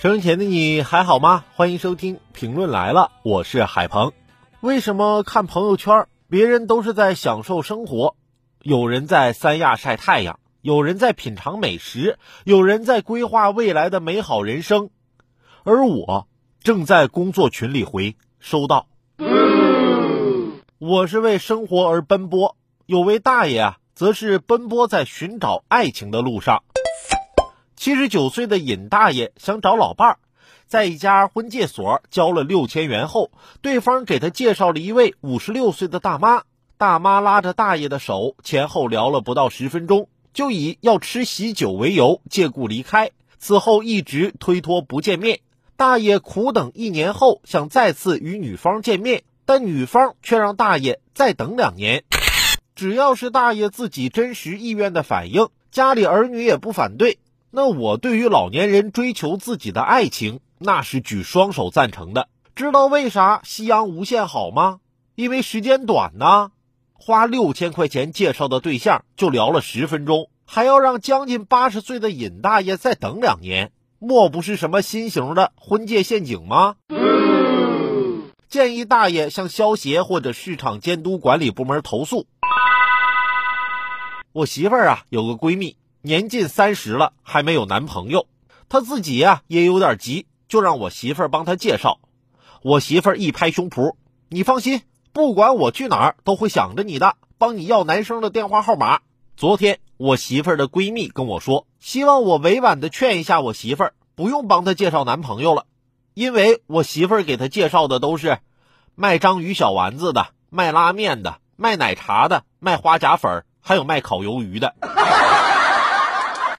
收音前的你还好吗？欢迎收听评论来了，我是海鹏。为什么看朋友圈，别人都是在享受生活？有人在三亚晒太阳，有人在品尝美食，有人在规划未来的美好人生，而我正在工作群里回收到。我是为生活而奔波，有位大爷啊，则是奔波在寻找爱情的路上。七十九岁的尹大爷想找老伴儿，在一家婚介所交了六千元后，对方给他介绍了一位五十六岁的大妈。大妈拉着大爷的手，前后聊了不到十分钟，就以要吃喜酒为由借故离开。此后一直推脱不见面。大爷苦等一年后，想再次与女方见面，但女方却让大爷再等两年。只要是大爷自己真实意愿的反应，家里儿女也不反对。那我对于老年人追求自己的爱情，那是举双手赞成的。知道为啥夕阳无限好吗？因为时间短呢。花六千块钱介绍的对象就聊了十分钟，还要让将近八十岁的尹大爷再等两年，莫不是什么新型的婚介陷阱吗？建议大爷向消协或者市场监督管理部门投诉。我媳妇儿啊，有个闺蜜。年近三十了，还没有男朋友，她自己呀也有点急，就让我媳妇儿帮她介绍。我媳妇儿一拍胸脯：“你放心，不管我去哪儿，都会想着你的，帮你要男生的电话号码。”昨天我媳妇儿的闺蜜跟我说，希望我委婉的劝一下我媳妇儿，不用帮她介绍男朋友了，因为我媳妇儿给她介绍的都是卖章鱼小丸子的、卖拉面的、卖奶茶的、卖花甲粉，还有卖烤鱿鱼的。